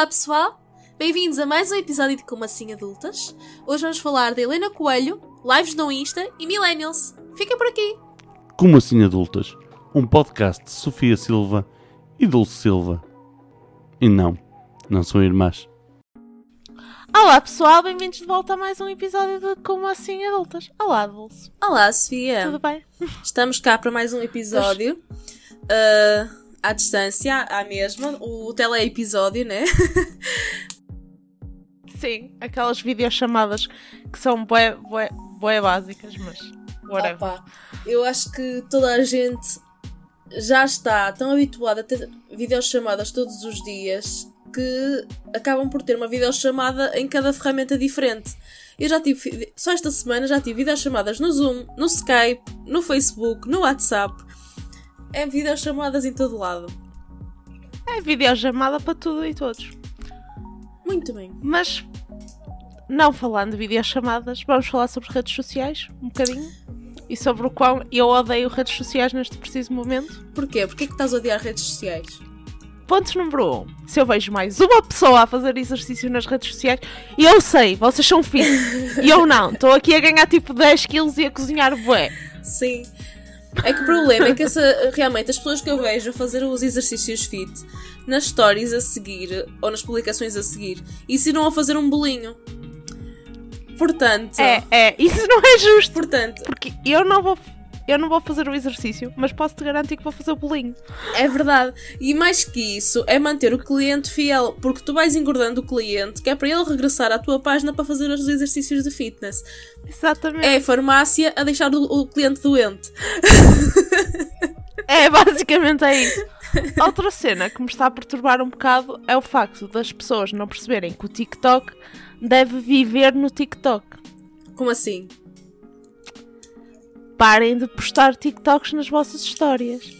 Olá pessoal, bem-vindos a mais um episódio de Como Assim Adultas. Hoje vamos falar de Helena Coelho, lives no Insta e Millennials. Fica por aqui! Como Assim Adultas, um podcast de Sofia Silva e Dulce Silva. E não, não são irmãs. Olá pessoal, bem-vindos de volta a mais um episódio de Como Assim Adultas. Olá, Dulce. Olá Sofia, Tudo bem? estamos cá para mais um episódio. ah, à distância, à mesma, o tele-episódio, né? Sim, aquelas videochamadas que são bué, bué, bué básicas, mas whatever. Opa, eu acho que toda a gente já está tão habituada a ter videochamadas todos os dias que acabam por ter uma videochamada em cada ferramenta diferente. Eu já tive, só esta semana já tive videochamadas no Zoom, no Skype, no Facebook, no WhatsApp. É videochamadas em todo lado. É videochamada para tudo e todos. Muito bem. Mas, não falando de videochamadas, vamos falar sobre redes sociais, um bocadinho. E sobre o quão eu odeio redes sociais neste preciso momento. Porquê? Porquê que estás a odiar redes sociais? Ponto número 1. Um, se eu vejo mais uma pessoa a fazer exercício nas redes sociais, e eu sei, vocês são fit, e eu não. Estou aqui a ganhar tipo 10 quilos e a cozinhar bué. Sim. É que o problema é que essa, realmente as pessoas que eu vejo fazer os exercícios fit nas stories a seguir ou nas publicações a seguir ensinam a fazer um bolinho. Portanto, É, é, isso não é justo. portanto, Porque eu não vou, eu não vou fazer o exercício, mas posso te garantir que vou fazer o bolinho. é verdade. E mais que isso, é manter o cliente fiel, porque tu vais engordando o cliente, que é para ele regressar à tua página para fazer os exercícios de fitness. Exatamente. É a farmácia a deixar o, o cliente doente. É, basicamente é isso. Outra cena que me está a perturbar um bocado é o facto das pessoas não perceberem que o TikTok deve viver no TikTok. Como assim? Parem de postar TikToks nas vossas histórias.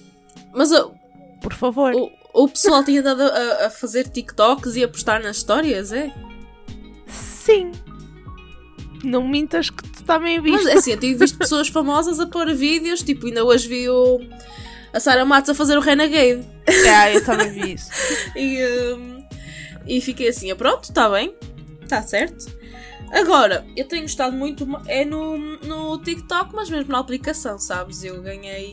Mas o, Por favor. o, o pessoal tinha dado a, a fazer TikToks e a postar nas histórias, é? Sim. Não mintas que tu também viste. Mas é assim, eu tenho visto pessoas famosas a pôr vídeos, tipo, ainda hoje vi o, a Sarah Matos a fazer o Renegade. É, eu também vi isso. E, hum, e fiquei assim, ah, pronto, está bem, está certo. Agora, eu tenho estado muito é no, no TikTok, mas mesmo na aplicação, sabes? Eu ganhei,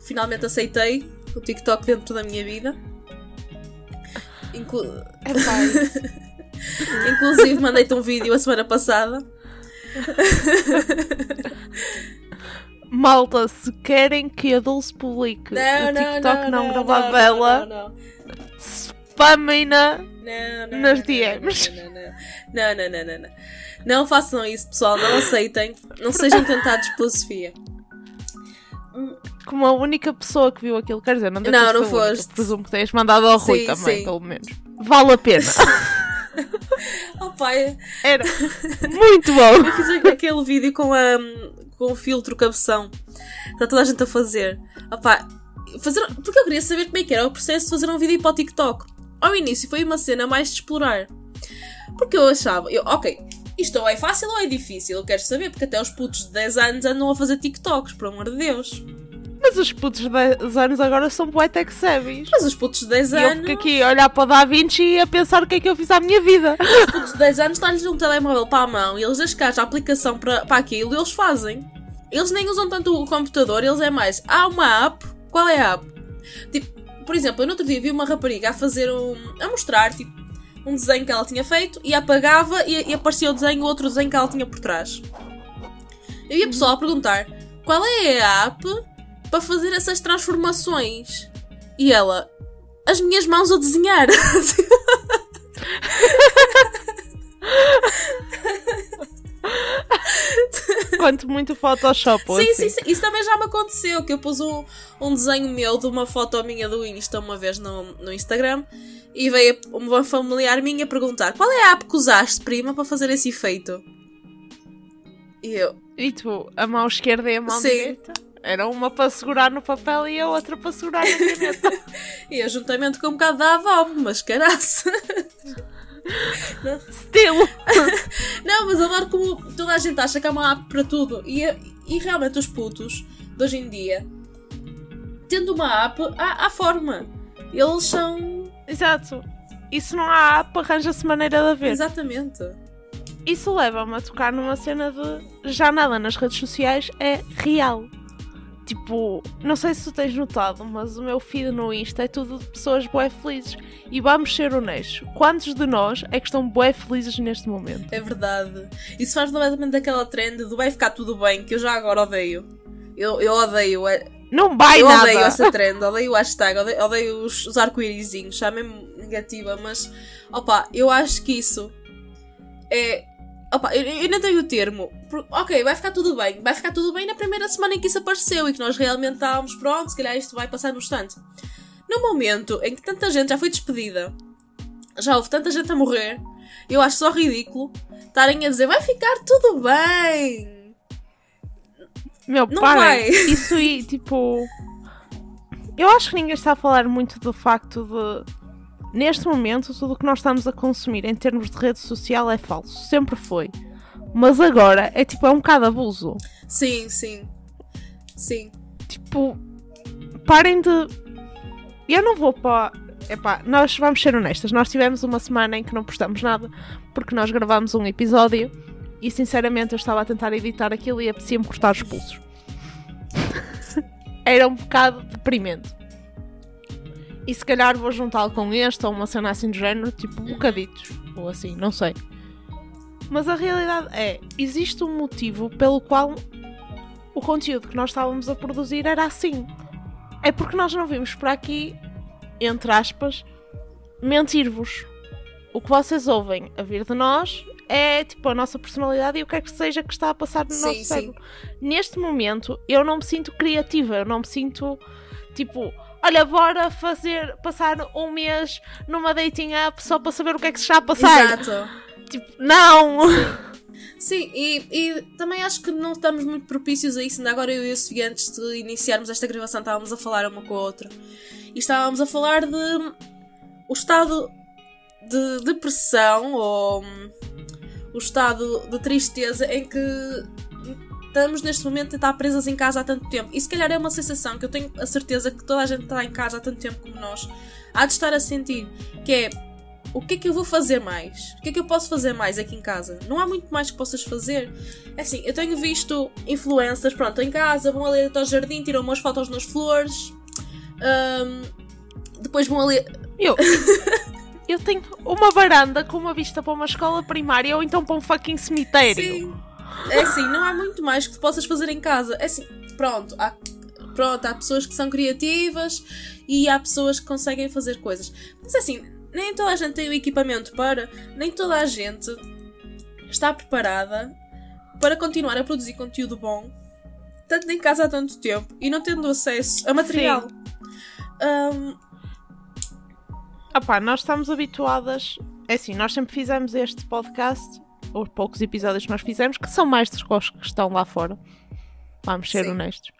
finalmente aceitei o TikTok dentro da minha vida. Inclu- É pai. inclusive, mandei-te um vídeo a semana passada. Malta, se querem que a Dulce publique o TikTok não, gravado dela, não. spamem-na. Não, não, Nas DMs. Não, não, não, não, não, não, façam isso, pessoal. Não aceitem. Não sejam tentados pela Sofia. Como a única pessoa que viu aquilo, quer dizer, não deve Não, não a única, foste. Presumo que tenhas mandado ao Rui Sim, também, sim. pelo menos. Vale a pena. Oh, pai, Era muito bom. eu fiz aquele vídeo com, a, com o filtro cabeção. Está toda a gente a fazer. Oh, pá, fazer. Porque eu queria saber como é que era o processo de fazer um vídeo para o TikTok. Ao início foi uma cena mais de explorar. Porque eu achava, eu, ok, isto ou é fácil ou é difícil. Eu quero saber, porque até os putos de 10 anos andam a fazer TikToks, por amor de Deus. Mas os putos de 10 anos agora são bué tech savvies. Mas os putos de 10 E eu anos. fico aqui a olhar para o Da Vinci e a pensar o que é que eu fiz à minha vida. Os putos de 10 anos dão-lhes um telemóvel para a mão e eles descarregam a aplicação para, para aquilo e eles fazem. Eles nem usam tanto o computador, eles é mais. Há uma app. Qual é a app? Tipo, por exemplo, eu no outro dia vi uma rapariga a fazer um. a mostrar, tipo, um desenho que ela tinha feito e apagava e, e aparecia o desenho, outro desenho que ela tinha por trás. Eu vi a pessoa a perguntar qual é a app para fazer essas transformações. E ela, as minhas mãos a desenhar. Quanto muito Photoshop. Sim, assim. sim, sim. Isso também já me aconteceu. Que eu pus um, um desenho meu de uma foto minha do Insta uma vez no, no Instagram e veio uma familiar minha perguntar qual é a app que usaste, prima, para fazer esse efeito? E eu, E tu, a mão esquerda e a mão Sim. direita? Era uma para segurar no papel e a outra para segurar na caneta. e eu juntamente com um bocado da avó, mas caraça. Estilo! Não, mas adoro como toda a gente acha que há uma app para tudo. E, e realmente os putos de hoje em dia, tendo uma app, há, há forma. Eles são. Exato. E se não há app, arranja-se maneira de haver. Exatamente. Isso leva-me a tocar numa cena de já nada nas redes sociais é real. Tipo, não sei se tu tens notado, mas o meu feed no Insta é tudo de pessoas bué felizes. E vamos ser honestos, quantos de nós é que estão bué felizes neste momento? É verdade. Isso faz completamente daquela trend do vai ficar tudo bem, que eu já agora odeio. Eu, eu odeio. é- Não vai eu nada! odeio essa trend, odeio o hashtag, odeio, odeio os, os arco-írisinhos, já mesmo negativa, mas opa, eu acho que isso é. Opa, eu, eu não tenho o termo. Ok, vai ficar tudo bem. Vai ficar tudo bem na primeira semana em que isso apareceu e que nós realmente estávamos prontos, se calhar isto vai passar no instante. No momento em que tanta gente já foi despedida, já houve tanta gente a morrer, eu acho só ridículo estarem a dizer vai ficar tudo bem. Meu, Não parem. vai. Isso e tipo. Eu acho que ninguém está a falar muito do facto de. Neste momento, tudo o que nós estamos a consumir em termos de rede social é falso. Sempre foi. Mas agora é tipo, é um bocado abuso. Sim, sim. Sim. Tipo, parem de. Eu não vou para. Epá, nós vamos ser honestas. Nós tivemos uma semana em que não postamos nada porque nós gravámos um episódio e sinceramente eu estava a tentar editar aquilo e apetecia-me cortar os pulsos. Era um bocado deprimente. E se calhar vou juntá-lo com este ou uma cena assim do género, tipo bocaditos. Ou assim, não sei. Mas a realidade é, existe um motivo pelo qual o conteúdo que nós estávamos a produzir era assim. É porque nós não vimos para aqui, entre aspas, mentir-vos. O que vocês ouvem a vir de nós é tipo a nossa personalidade e o que é que seja que está a passar no Sim, nosso sim. cérebro. Neste momento, eu não me sinto criativa, eu não me sinto tipo. Olha, bora fazer, passar um mês numa dating app só para saber o que é que se está a passar. Exato. Tipo, não! Sim, e, e também acho que não estamos muito propícios a isso. Ainda agora eu e a Sofia, antes de iniciarmos esta gravação, estávamos a falar uma com a outra. E estávamos a falar de o estado de depressão ou o estado de tristeza em que estamos neste momento a estar presas em casa há tanto tempo. E se calhar é uma sensação que eu tenho a certeza que toda a gente está em casa há tanto tempo como nós há de estar a sentir, que é o que é que eu vou fazer mais? O que é que eu posso fazer mais aqui em casa? Não há muito mais que possas fazer. É assim, eu tenho visto influencers, pronto, em casa, vão ali até ao jardim, tiram umas fotos nas flores, hum, depois vão ali. Eu, eu tenho uma varanda com uma vista para uma escola primária ou então para um fucking cemitério. Sim. É assim, não há muito mais que tu possas fazer em casa. É assim, pronto, há, pronto, há pessoas que são criativas e há pessoas que conseguem fazer coisas. Mas assim, nem toda a gente tem o equipamento para, nem toda a gente está preparada para continuar a produzir conteúdo bom, tanto em casa há tanto tempo e não tendo acesso a material. Pá, nós estamos habituadas. É assim, nós sempre fizemos este podcast, os poucos episódios que nós fizemos, que são mais dos que estão lá fora. Vamos ser Sim. honestos.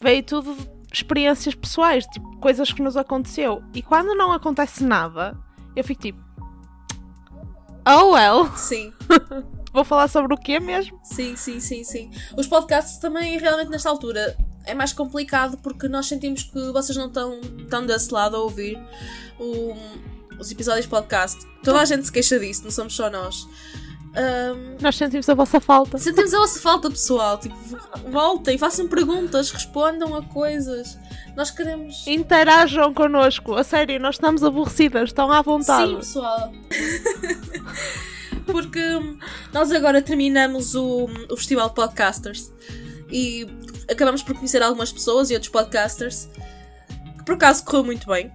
Veio tudo de experiências pessoais, tipo, coisas que nos aconteceu. E quando não acontece nada, eu fico tipo. Oh well, sim. vou falar sobre o quê mesmo? Sim, sim, sim, sim. Os podcasts também, realmente, nesta altura, é mais complicado porque nós sentimos que vocês não estão tão desse lado a ouvir o- os episódios de podcast. Toda a gente se queixa disso, não somos só nós. Ahm, Nós sentimos a vossa falta. sentimos a vossa falta, pessoal. Tipo, voltem, façam perguntas, respondam a coisas. Nós queremos. Interajam connosco, a sério, nós estamos aborrecidas, estão à vontade. Sim, pessoal. Porque nós agora terminamos o, o Festival de Podcasters e acabamos por conhecer algumas pessoas e outros podcasters que por acaso correu muito bem.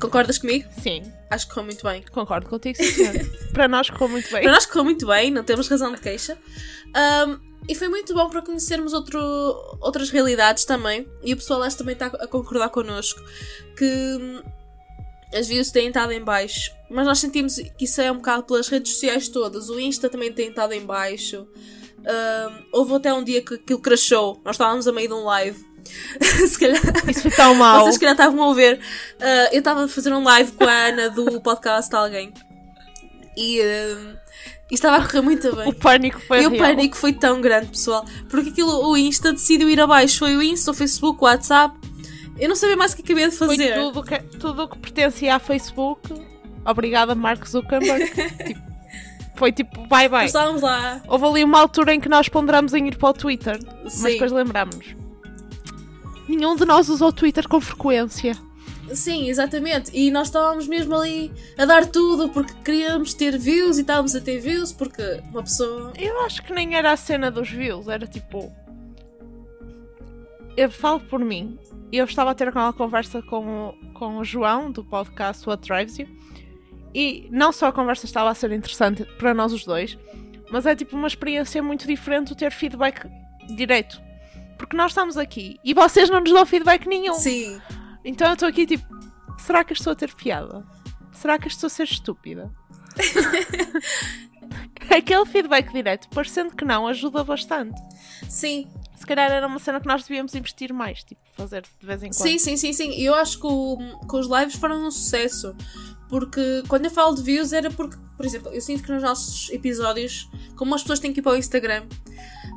Concordas comigo? Sim, Acho que correu muito bem. concordo contigo, sim, senhor. Para nós correu muito bem. Para nós correu muito bem, não temos razão de queixa. Ahm, e foi muito bom para conhecermos outro, outras realidades também. E o pessoal acho que também está a concordar connosco que hum, as views têm estado em baixo. Mas nós sentimos que isso é um bocado pelas redes sociais todas. O Insta também tem estado em baixo. Ahm, houve até um dia que aquilo crashou. Nós estávamos a meio de um live. Se calhar. Isso foi tão mau. Vocês que não estavam a ver, ah, eu estava a fazer um live com a Ana do podcast de alguém e, ah, e estava a correr muito bem. O pânico foi E o real. pânico foi tão grande, pessoal, porque aquilo, o Insta decidiu ir abaixo. Foi o Insta, o Facebook, o WhatsApp. Eu não sabia mais o que acabei de Foi fazer. tudo que, tudo o que pertencia a Facebook obrigada Mark Zuckerberg. Tipo, foi tipo, bye bye. Estávamos lá. Houve ali uma altura em que nós ponderamos em ir para o Twitter, mas Sim. depois lembrámos-nos. Nenhum de nós usa o Twitter com frequência. Sim, exatamente. E nós estávamos mesmo ali a dar tudo porque queríamos ter views e estávamos a ter views porque uma pessoa. Eu acho que nem era a cena dos views, era tipo. Eu falo por mim. Eu estava a ter aquela conversa com o, com o João do podcast What Drives You e não só a conversa estava a ser interessante para nós os dois, mas é tipo uma experiência muito diferente ter feedback direito. Porque nós estamos aqui e vocês não nos dão feedback nenhum. Sim. Então eu estou aqui tipo, será que estou a ter piada? Será que estou a ser estúpida? Aquele feedback direto, parecendo que não, ajuda bastante. Sim. Se calhar era uma cena que nós devíamos investir mais, tipo, fazer de vez em quando. Sim, sim, sim, sim. E eu acho que, o, que os lives foram um sucesso. Porque quando eu falo de views era porque, por exemplo, eu sinto que nos nossos episódios, como as pessoas têm que ir para o Instagram,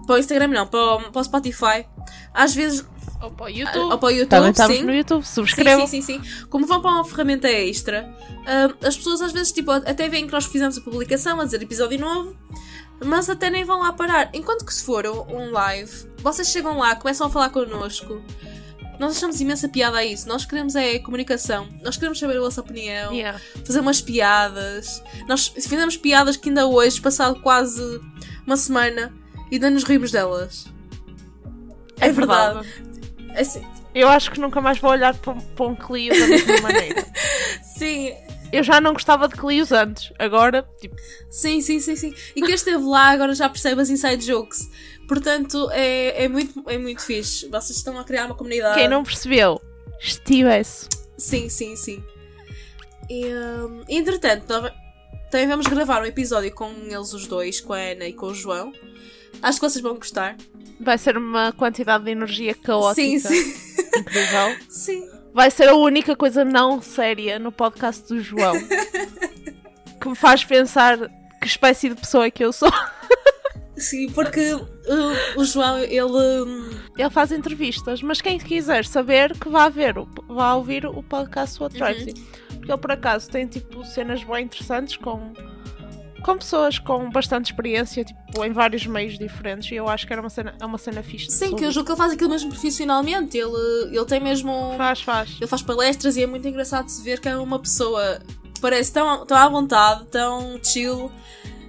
para o Instagram não, para o, para o Spotify, às vezes, Ou para o ou YouTube. para o YouTube, Também estamos sim. no YouTube, Sim, subscrevam. sim, sim, sim. Como vão para uma ferramenta extra, ah, as pessoas às vezes tipo, até veem que nós fizemos a publicação a dizer episódio novo, mas até nem vão lá parar. Enquanto que se for um um live, vocês chegam lá, começam a falar connosco. Nós achamos imensa piada a isso. Nós queremos é comunicação. Nós queremos saber a vossa opinião. Yeah. Fazer umas piadas. Nós fizemos piadas que ainda hoje, passado quase uma semana, ainda nos rimos delas. É verdade. Assim, Eu acho que nunca mais vou olhar para, para um Clio da mesma maneira. sim, Eu já não gostava de Clios antes. Agora, tipo, Sim, sim, sim, sim. E quem esteve lá agora já percebe as inside jokes. Portanto, é, é, muito, é muito fixe. Vocês estão a criar uma comunidade. quem não percebeu, estivesse. Sim, sim, sim. E, hum, entretanto, nós também vamos gravar um episódio com eles os dois, com a Ana e com o João. Acho que vocês vão gostar. Vai ser uma quantidade de energia caótica. Sim, sim. Incrível. Sim. Vai ser a única coisa não séria no podcast do João. que me faz pensar que espécie de pessoa é que eu sou. Sim, porque uh, o João, ele. Ele faz entrevistas, mas quem quiser saber que vá ver, o- vá ouvir o podcast What Drives You. Porque ele por acaso tem tipo cenas bem interessantes com, com pessoas com bastante experiência, tipo, em vários meios diferentes, e eu acho que era uma cena, é uma cena fixe. Sim, que eu julgo que ele faz aquilo mesmo profissionalmente. Ele, ele tem mesmo. um- Faz, faz. Ele faz palestras e é muito engraçado se ver que é uma pessoa que parece tão, tão à vontade, tão chill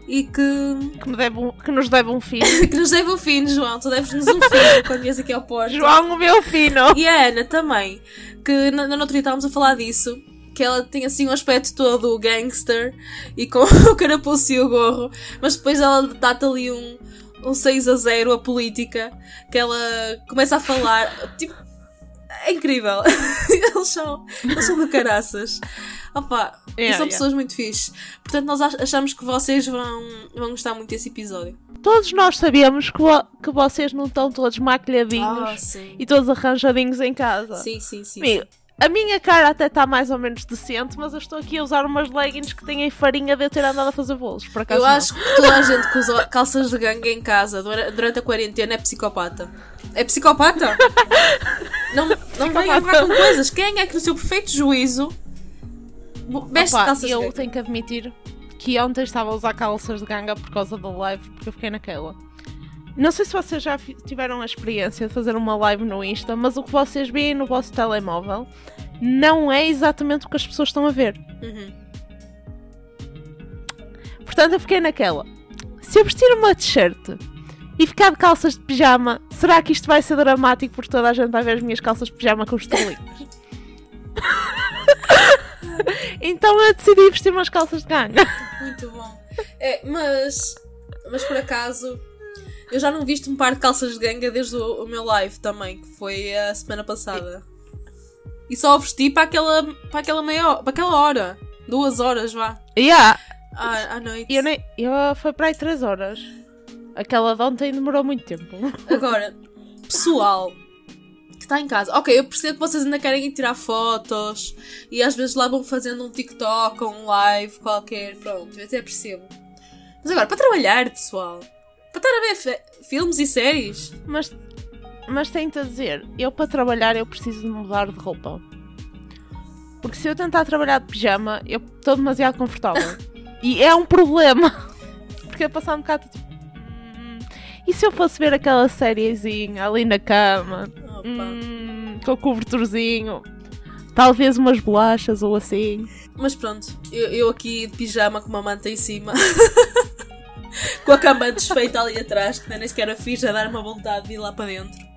e que, Que, deve um- que nos deve um filho. que nos deve o fim, João. Tu deves-nos um filho quando vies aqui ao Porto. João, o meu fino! E a Ana também, que na, na dia estávamos a falar disso, que ela tem assim um aspecto todo gangster e com o carapuço e o gorro, mas depois ela dá-te ali um, um 6 a 0 a política, que ela começa a falar, tipo, é incrível. eles, são, eles são do caraças. Opa, e Yeah, são yeah. pessoas muito fixe. Portanto, nós ach- achamos que vocês vão, vão gostar muito desse episódio. Todos nós sabemos que, vo- que vocês não estão todos maquilhadinhos sim. e todos arranjadinhos em casa. Sim, sim, sim. Amigo, a minha cara até está mais ou menos decente, mas eu estou aqui a usar umas leggings que têm farinha de eu ter andado a fazer bolos. Por acaso Eu não. acho que toda a gente que usa calças de gangue em casa dura- durante a quarentena é psicopata. É psicopata? não não venham cá com coisas. Quem é que no seu perfeito juízo veste Opa, calças de eu tenho que admitir que ontem estava a usar calças de ganga por causa da live, porque eu fiquei naquela. Não sei se vocês já tiveram a experiência de fazer uma live no Insta, mas o que vocês veem no vosso telemóvel não é exatamente o que as pessoas estão a ver. Uhum. Portanto, eu fiquei naquela. Se eu vestir uma t-shirt e ficar de calças de pijama, será que isto vai ser dramático porque toda a gente vai ver as minhas calças de pijama com estrelinhas? então eu decidi vestir umas calças de ganga. Muito bom. É, mas, mas por acaso, eu já não visto um par de calças de ganga desde o, o meu live também, que foi a semana passada. E só o vesti para aquela, para aquela meia hora, para aquela hora. Duas horas, vá. Yeah. À, à noite. Eu, nem, eu foi para aí 3 horas. Aquela de ontem demorou muito tempo. Agora, pessoal que está em casa, ok, eu percebo que vocês ainda querem ir tirar fotos e às vezes lá vão fazendo um TikTok ou um live qualquer, pronto, eu até percebo. Mas agora, para trabalhar, pessoal, para estar a ver fi- filmes e séries, Mas, mas tenho-te a dizer, eu para trabalhar eu preciso de mudar de roupa. Porque se eu tentar trabalhar de pijama, eu estou demasiado confortável. e é um problema. Porque eu passar um bocado tipo. "Hum, E se eu fosse ver aquela sériezinha ali na cama? Hum, com o cobertorzinho. Talvez umas bolachas ou assim. Mas pronto, eu, eu aqui de pijama com uma manta em cima. com a cama desfeita ali atrás, que nem sequer a fiz a dar uma vontade de ir lá para dentro.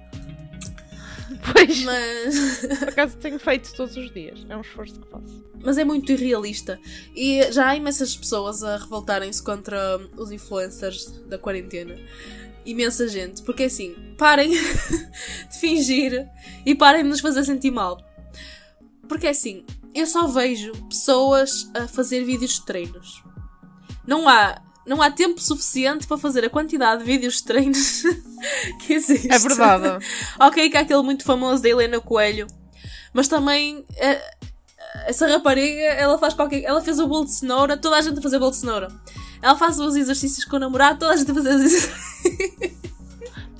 Pois, Mas, por acaso tenho feito todos os dias. É um esforço que faço. mas é muito irrealista. E já há imensas pessoas a revoltarem-se contra os influencers da quarentena. Imensa gente. Porque assim, parem de fingir e parem de nos fazer sentir mal. Porque assim, eu só vejo pessoas a fazer vídeos de treinos. Não há, não há tempo suficiente para fazer a quantidade de vídeos de treinos que existe. É verdade. ok, que há aquele muito famoso da Helena Coelho. Mas também eh, essa rapariga, ela faz qualquer. Ela fez o bolo de cenoura, toda a gente a fazer bolo de cenoura. Ela faz os exercícios com o namorado, toda a gente a fazer os exercícios.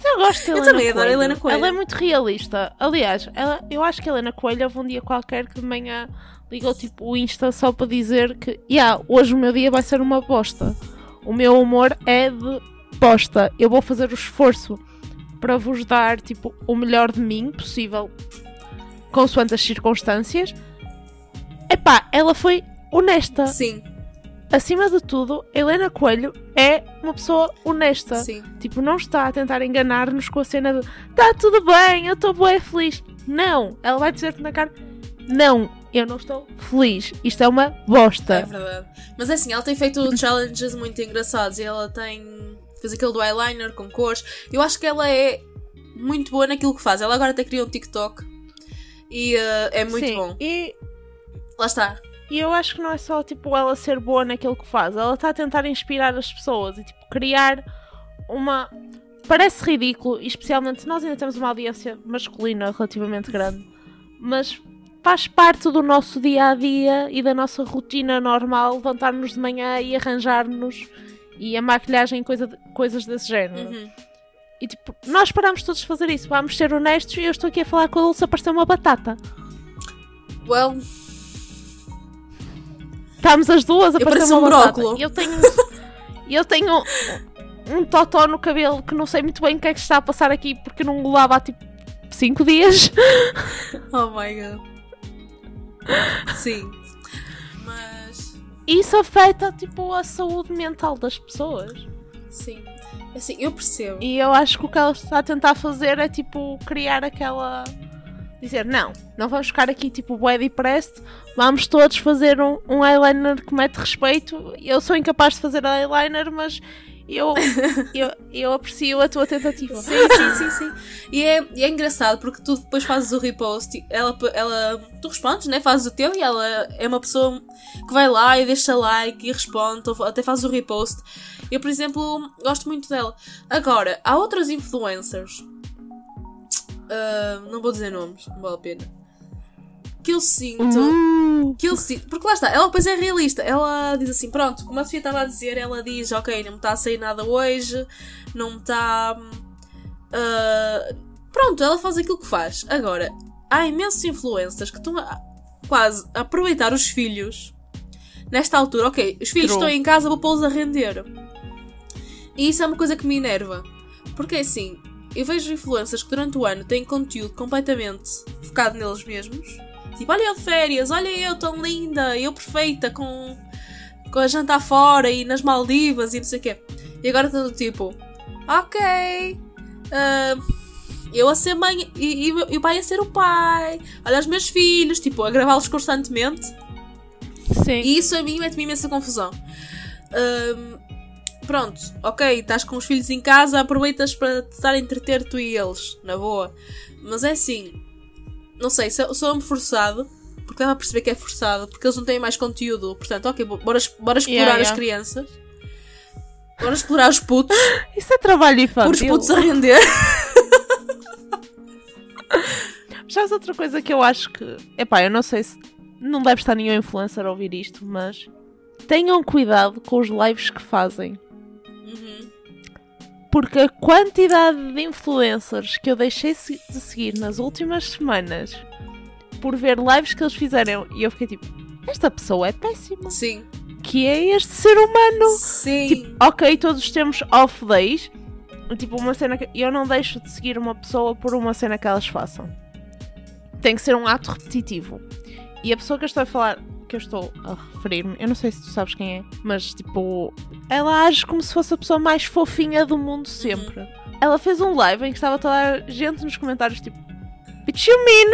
Eu gosto de Eu Helena também adoro a Helena Coelho. Ela é muito realista. Aliás, ela, eu acho que a Helena Coelho houve um dia qualquer que de manhã ligou tipo o Insta só para dizer que yeah, hoje o meu dia vai ser uma bosta. O meu humor é de bosta. Eu vou fazer o esforço para vos dar tipo o melhor de mim possível consoante as circunstâncias. Epá, ela foi honesta. Sim, Acima de tudo, Helena Coelho é uma pessoa honesta. sim. Tipo, não está a tentar enganar-nos com a cena de tá tudo bem, eu estou bem feliz. Não, ela vai dizer-te na cara: Não, eu não estou feliz. Isto é uma É bosta. verdade. Mas é assim, ela tem feito challenges muito engraçados e ela tem. fez aquele do eyeliner com cores. Eu acho que ela é muito boa naquilo que faz. Ela agora até criou um TikTok e eh, é muito Sim, bom. E, Lá está. e eu acho que não é só tipo ela ser boa naquilo que faz, ela está a tentar inspirar as pessoas e tipo criar uma. Parece ridículo, especialmente nós ainda temos uma audiência masculina relativamente grande, mas faz parte do nosso dia a dia e da nossa rotina normal levantar-nos de manhã e arranjar-nos e a maquilhagem e coisa, coisas desse género. Uhum. E tipo, nós paramos todos de fazer isso, vamos ser honestos e eu estou aqui a falar com a Dulce parecer uma batata. Well, Estamos as duas a parecer uma um batata. eu tenho, eu tenho um totó no cabelo que não sei muito bem o que é que está a passar aqui porque não o lavo há tipo 5 dias. oh my god. Sim. Mas. Isso afeta tipo a saúde mental das pessoas. Sim. Assim, eu percebo. E eu acho que o que ela está a tentar fazer é tipo criar aquela. Dizer, não, não vamos ficar aqui tipo bué depressed, vamos todos fazer um, um eyeliner que mete respeito. Eu sou incapaz de fazer eyeliner, mas eu, eu, eu aprecio a tua tentativa. Sim, sim, sim, sim. E é, e é engraçado porque tu depois fazes o repost, ela, ela, tu respondes, né? Fazes o teu e ela é uma pessoa que vai lá e deixa like e responde, ou até faz o repost. Eu, por exemplo, gosto muito dela. Agora, há outras influencers, ah, não vou dizer nomes, não vale a pena, que eu sinto. Uh, que eu sinto. Porque lá está, ela depois é realista. Ela diz assim: pronto, como a Sofia estava a dizer, ela diz: ok, não me está a sair nada hoje, não me está. ah, pronto, ela faz aquilo que faz. Agora, há imensos influencers que estão a, quase a aproveitar os filhos nesta altura. Ok, os filhos True. estão em casa, vou pô-los a render. E isso é uma coisa que me enerva. Porque assim, eu vejo influencers que durante o ano têm conteúdo completamente focado neles mesmos. Tipo, olha eu de férias, olha eu tão linda, eu perfeita com, com a janta fora e nas Maldivas e não sei o quê. E agora estão tipo, ok, ah, eu a ser mãe e, e, e o pai a ser o pai, olha os meus filhos, tipo, a gravá-los constantemente. sim. E isso a mim mete-me imensa confusão. Ahm, pronto, ok, estás com os filhos em casa, aproveitas para estar a entreter tu e eles, na boa. Mas é assim, não sei, sou- sou-me forçado, porque dá para perceber que é forçado, porque eles não têm mais conteúdo. Portanto, ok, bo- bora, bora explorar Yeah, as yeah. crianças. Bora explorar os putos, Isso é trabalho pôr os infantil. putos a render. Já é outra coisa que eu acho que. Epá, eu não sei se. Não deve estar nenhum influencer a ouvir isto, mas. Tenham cuidado com os lives que fazem. Uhum. Porque a quantidade de influencers que eu deixei de seguir nas últimas semanas por ver lives que eles fizeram. E eu fiquei tipo, esta pessoa é péssima. Sim. Que é este ser humano? Sim. Tipo, ok, todos temos off days. Tipo, uma cena que. Eu não deixo de seguir uma pessoa por uma cena que elas façam. Tem que ser um ato repetitivo. E a pessoa que eu estou a falar, que eu estou a referir-me, eu não sei se tu sabes quem é, mas tipo, ela age como se fosse a pessoa mais fofinha do mundo sempre. Ela fez um live em que estava toda a gente nos comentários tipo. Bitch you mean?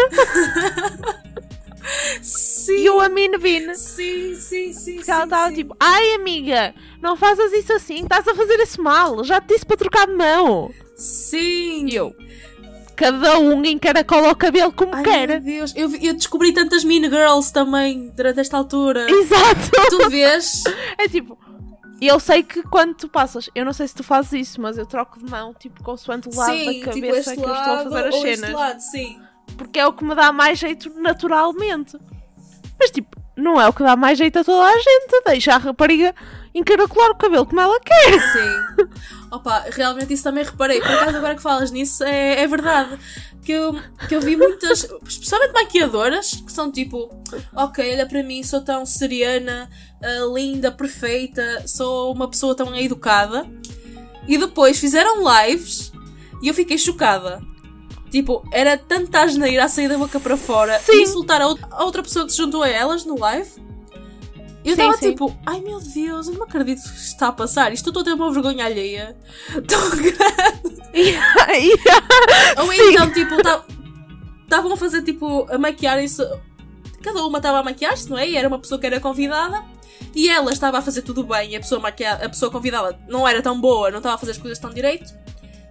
sim. You a mean bean. Sim, sim, sim. Porque ela estava tipo, ai amiga, não faças isso assim, estás a fazer isso mal, já te disse para trocar de mão. Sim. E eu, cada um encaracola o cabelo como Ai, quer. meu Deus. Eu, eu descobri tantas Mean Girls também durante esta altura. Exato! tu vês? É tipo, eu sei que quando tu passas, eu não sei se tu fazes isso, mas eu troco de mão, tipo, consoante o lado sim, da tipo cabeça este que eu estou a fazer as cenas. lado, sim. Porque é o que me dá mais jeito naturalmente. Mas tipo, não é o que dá mais jeito a toda a gente. Deixa a rapariga encaracolar o cabelo como ela quer. Sim. Opa, realmente isso também reparei. Por acaso, agora que falas nisso, é, é verdade. Que eu, que eu vi muitas, especialmente maquiadoras, que são tipo, ok, olha para mim, sou tão seriana, ah, linda, perfeita, sou uma pessoa tão educada. E depois fizeram lives e eu fiquei chocada. Tipo, era tanta asneira a sair da boca para fora Sim. e insultar a, out- a outra pessoa que se juntou a elas no live. Eu estava tipo, ai meu Deus, eu não acredito que está a passar. Isto eu estou a ter uma vergonha alheia tão grande. Ou Sim. então, tipo, estavam a fazer tipo, a maquiarem-se. Cada uma estava a maquiar-se, não é? E era uma pessoa que era convidada. E ela estava a fazer tudo bem. E a pessoa, maquia... a pessoa convidada não era tão boa, não estava a fazer as coisas tão direito.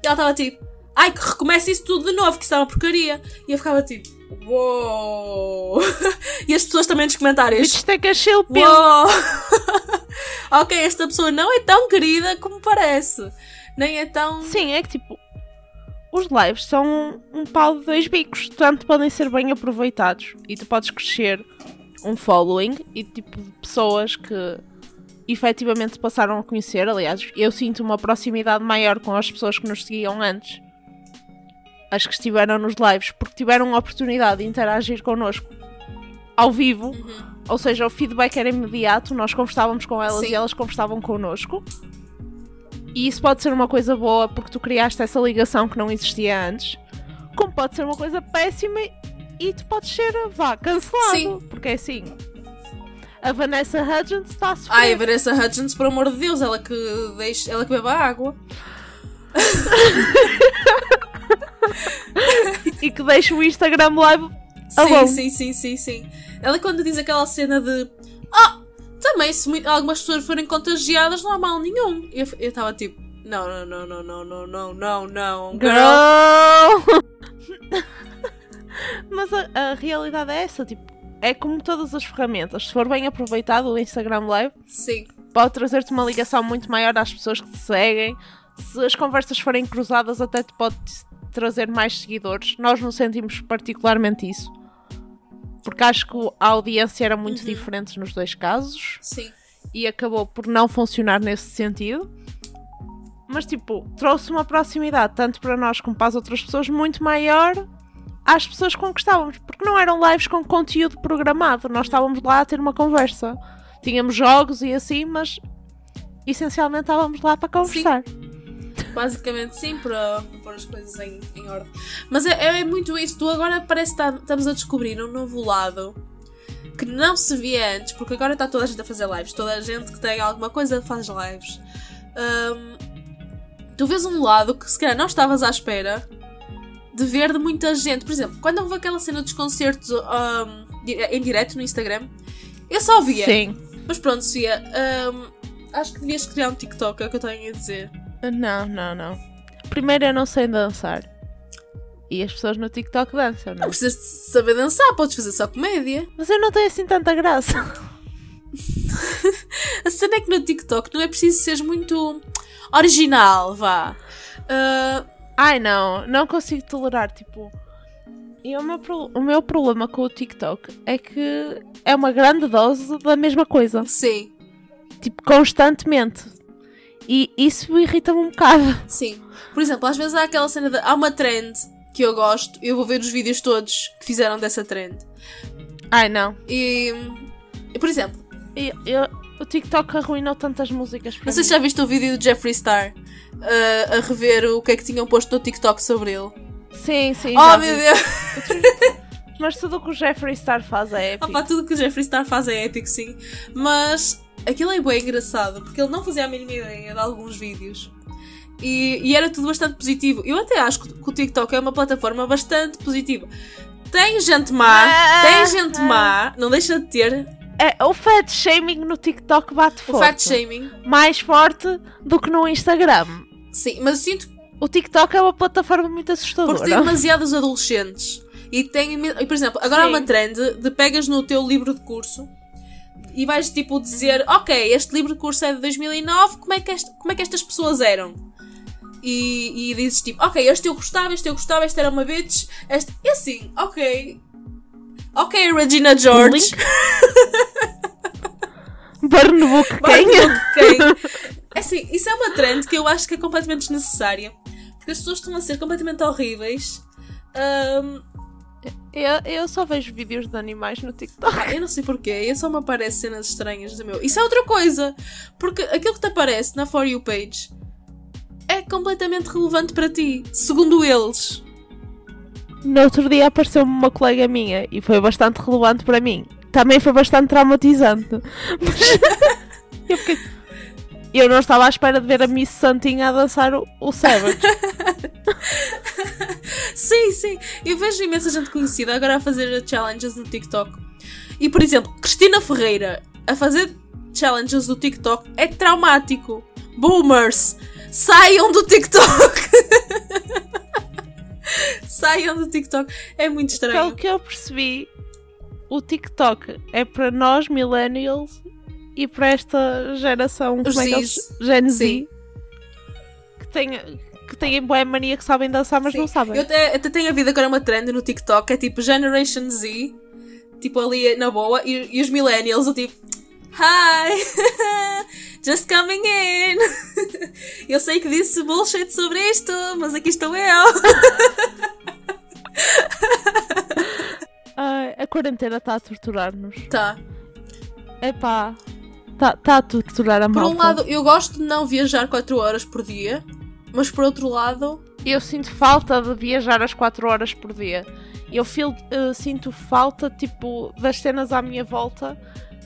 E ela estava tipo, ai que recomece isso tudo de novo, que isso é uma porcaria. E eu ficava tipo, uou. e as pessoas também nos comentários. Isto é que achei o pelo. Uou! ok, esta pessoa não é tão querida como parece. Nem é tão. Sim, é que tipo, os lives são um pau de dois bicos. Tanto podem ser bem aproveitados e tu podes crescer um following e tipo de pessoas que efetivamente passaram a conhecer. Aliás, eu sinto uma proximidade maior com as pessoas que nos seguiam antes. As que estiveram nos lives, porque tiveram a oportunidade de interagir connosco ao vivo. Uhum. Ou seja, o feedback era imediato, nós conversávamos com elas Sim. e elas conversavam connosco. E isso pode ser uma coisa boa porque tu criaste essa ligação que não existia antes. Como pode ser uma coisa péssima e tu podes ser, vá, cancelado. Sim. Porque é assim. A Vanessa Hudgens está a sofrer. Ai, a Vanessa Hudgens, por amor de Deus, ela que deixa, ela que beba água. E que deixa o Instagram live Sim, alone. sim, sim, sim, sim. Ela quando diz aquela cena de Ah, também se mui- algumas pessoas forem contagiadas não há mal nenhum. Eu estava tipo, não, não, não, não, não, não, não, não, não, girl. Girl! Mas a, a realidade é essa, tipo, é como todas as ferramentas. Se for bem aproveitado o Instagram Live, Sim, pode trazer-te uma ligação muito maior às pessoas que te seguem. Se as conversas forem cruzadas, até te pode trazer mais seguidores. Nós não sentimos particularmente isso. Porque acho que a audiência era muito Uhum. diferente nos dois casos sim. e acabou por não funcionar nesse sentido. Mas, tipo, trouxe uma proximidade, tanto para nós como para as outras pessoas, muito maior às pessoas com que estávamos. Porque não eram lives com conteúdo programado, nós estávamos lá a ter uma conversa. Tínhamos jogos e assim, mas essencialmente estávamos lá para conversar. Basicamente sim, para pôr as coisas em, em ordem. Mas é, é muito isso. Tu agora parece que tá- estamos a descobrir um novo lado que não se via antes, porque agora está toda a gente a fazer lives. Toda a gente que tem alguma coisa faz lives. Ahm, tu vês um lado que se calhar não estavas à espera de ver de muita gente. Por exemplo, quando houve aquela cena dos concertos di- em direto no Instagram, eu só via. Sim. Mas pronto, Sofia, ahm, acho que devias criar um TikTok, é o que eu tenho a dizer. Não, não, não. Primeiro eu não sei dançar. E as pessoas no TikTok dançam, Não não? precisas de saber dançar, podes fazer só comédia. Mas eu não tenho assim tanta graça. A cena é que no TikTok não é preciso seres muito original, vá. Ah, Ai não, não consigo tolerar, tipo. E o meu, pro- o meu problema com o TikTok é que é uma grande dose da mesma coisa. sim, Tipo, constantemente. E isso irrita-me um bocado. sim. Por exemplo, às vezes há aquela cena de. Há uma trend que eu gosto, eu vou ver os vídeos todos que fizeram dessa trend. Ai não. E, por exemplo, Eu, eu- o TikTok arruinou tantas músicas para não sei se já viste o vídeo do Jeffree Star uh, a rever o que é que tinham posto no TikTok sobre ele. Sim, sim. oh meu vi. Deus! Mas tudo o que o Jeffree Star faz é épico. Opa, tudo que o Jeffree Star faz é épico, sim. Mas aquilo é bem engraçado, porque ele não fazia a mínima ideia de alguns vídeos. E, e era tudo bastante positivo. Eu até acho que o TikTok é uma plataforma bastante positiva. Tem gente má, Ah, tem gente ah. má, não deixa de ter É, o fat shaming no TikTok bate o forte. fat shaming. Mais forte do que no Instagram. Sim, mas sinto O TikTok é uma plataforma muito assustadora. porque tem demasiados adolescentes. E tem, por exemplo, agora há Sim. uma trend de pegas no teu livro de curso e vais tipo dizer, ok, este livro de curso é de 2009, como é que, este- como é que estas pessoas eram? E, e dizes tipo, ok, este eu gostava, este eu gostava, este era uma bitch, este. E assim, ok. Ok, Regina George. Burn book Vai quem? É assim, isso é uma trend que eu acho que é completamente desnecessária. Porque as pessoas estão a ser completamente horríveis. Ahm, Eu, eu só vejo vídeos de animais no TikTok. Ah, eu não sei porquê, eu só me aparece cenas estranhas do meu. Isso é outra coisa, porque aquilo que te aparece na For You page é completamente relevante para ti, segundo eles. No outro dia apareceu-me uma colega minha e foi bastante relevante para mim. Também foi bastante traumatizante. Eu, fiquei- eu não estava à espera de ver a Miss Santinha a dançar o, o Savage. Sim, sim, eu vejo imensa gente conhecida agora a fazer challenges no TikTok. E por exemplo, Cristina Ferreira a fazer challenges do TikTok é traumático. Boomers, saiam do TikTok! saiam do TikTok, é muito Pelo estranho. que eu percebi, o TikTok é para nós, millennials, e para esta geração Os como é que eles-. Gen Z, Sim. que tem, que têm boa mania que sabem dançar, mas Sim. não sabem. Eu até, até tenho havido agora uma trend no TikTok, é tipo Generation Z, tipo ali na boa, e, e os millennials, o tipo, Hi! Just coming in! Eu sei que disse bullshit sobre isto, mas aqui estou eu! Ai, a quarentena está a torturar-nos. Tá. Epá, está tá a torturar a Por malta. um lado, eu gosto de não viajar 4 horas por dia, mas por outro lado, Eu sinto falta de viajar as 4 horas por dia. Eu feel- eh, sinto falta, tipo, das cenas à minha volta,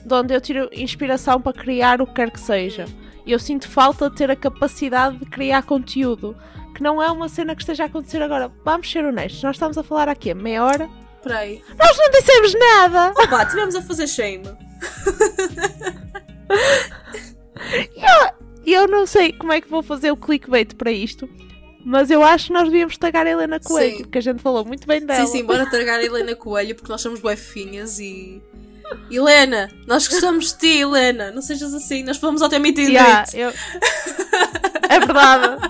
de onde eu tiro inspiração para criar o que quer que seja. Eu sinto falta de ter a capacidade de criar conteúdo, que não é uma cena que esteja a acontecer agora. Vamos ser honestos, nós estamos a falar aqui a meia hora. peraí. Nós não dissemos nada! Opa, tivemos a fazer shame. E eu não sei como é que vou fazer o clickbait para isto, mas eu acho que nós devíamos tagar a Helena Coelho, Sim. porque a gente falou muito bem dela. Sim, sim, bora tragar a Helena Coelho porque nós somos buefinhas e. Helena, nós gostamos de ti, Helena. Não sejas assim, nós fomos ao teu meet and Yeah, eu- É verdade.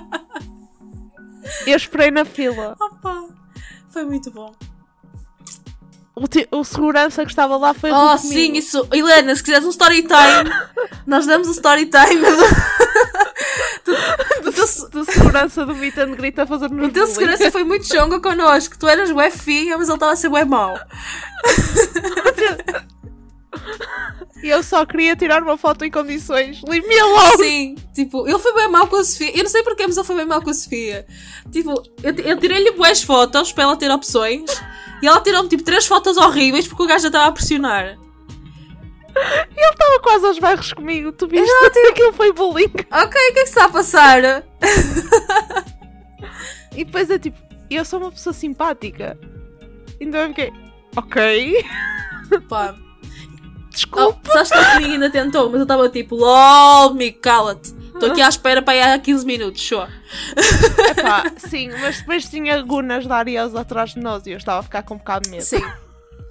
Eu esperei na fila. Opa, foi muito bom. O, ti- o segurança que estava lá foi Oh, sim, comigo. isso. Helena, se quiseres um story time, nós damos o story time do, do, do, teu- Do segurança do meet and greet a fazer-nos o teu bullying. segurança foi muito chonga connosco. Tu eras bué finha, mas ele estava a ser bué mau. E eu só queria tirar uma foto em condições. Leave me alone! Sim, tipo, ele foi bem mal com a Sofia. Eu não sei porquê, mas ele foi bem mal com a Sofia. Tipo, eu, eu tirei-lhe boas fotos para ela ter opções e ela tirou-me tipo três fotos horríveis porque o gajo já estava a pressionar. Ele estava quase aos berros comigo. Tu viste? Aquilo foi bullying. Ok, o que é que está a passar? E depois é tipo, eu sou uma pessoa simpática. Então eu fiquei, ok, Pá. desculpa. Oh, sabes que a comigo ainda tentou, mas eu estava tipo, LOL, me cala-te. Estou aqui à espera para ir há 15 minutos, só. Epá, sim, mas depois tinha gunas da Ariosa atrás de nós e eu estava a ficar com um bocado de medo. Sim.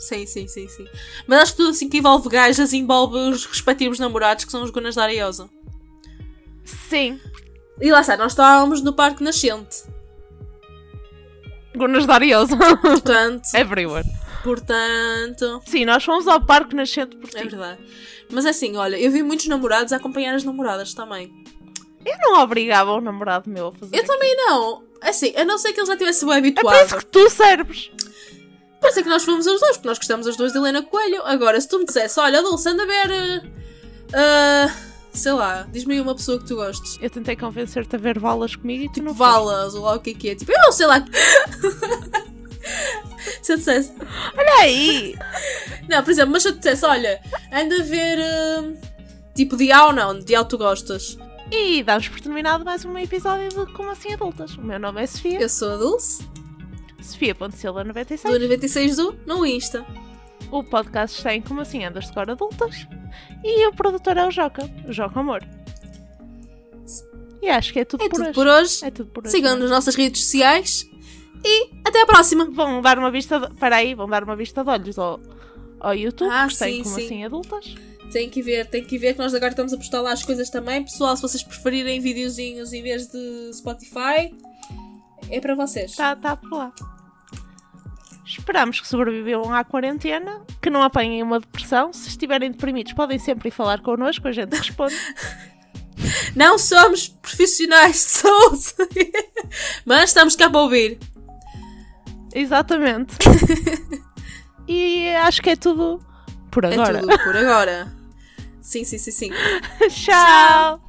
Sim, sim, sim, sim. Mas acho que tudo assim que envolve gajas envolve os respectivos namorados que são os Gunas da Ariosa. Sim, E lá está, nós estávamos no Parque Nascente. gunas da Ariosa. Portanto, Everywhere. portanto. Sim, nós fomos ao Parque Nascente por É ti. verdade. Mas é assim, olha, eu vi muitos namorados a acompanhar as namoradas também. Eu não obrigava o namorado meu a fazer Eu também não. Assim, a não ser que ele já tivesse bem É por habituado. isso que tu serves. Pode ser que nós fomos os dois, porque nós gostamos os dois de Helena Coelho. Agora, se tu me dissesse, olha, Dulce, anda a ver. ah, sei lá, diz-me aí uma pessoa que tu gostes. Eu tentei convencer-te a ver valas comigo e tu não foste. Valas, ou lá o que é que é. Tipo, eu não sei lá. se eu dissesse. Olha aí! Não, por exemplo, mas se eu te dissesse, olha, anda a ver. eh, tipo, de A ou não, de A tu gostas. E damos por terminado mais um episódio de Como Assim Adultas. O meu nome é Sofia. Eu sou a Dulce, do Sofia.silva96. 96 do no Insta. O podcast está em Como Assim Cor Adultas. E o produtor é o Joca. O Joca Amor. E acho que é tudo É por tudo hoje. por hoje. É tudo por hoje. Sigam-nos nas nossas redes sociais e até à próxima. Vão dar uma vista. De... Para aí, vão dar uma vista de olhos ao, ao YouTube. Ah, sim, Como sim. Assim Adultas. Tem que ver, tem que ver que nós agora estamos a postar lá as coisas também. Pessoal, se vocês preferirem videozinhos em vez de Spotify, é para vocês. Está tá por lá. Esperamos que sobrevivam à quarentena, que não apanhem uma depressão. Se estiverem deprimidos, podem sempre ir falar connosco, a gente responde. Não somos profissionais de saúde, mas estamos cá para ouvir. Exatamente. e acho que é tudo por É agora. tudo por agora. Sim, sim, sim, sim. Tchau.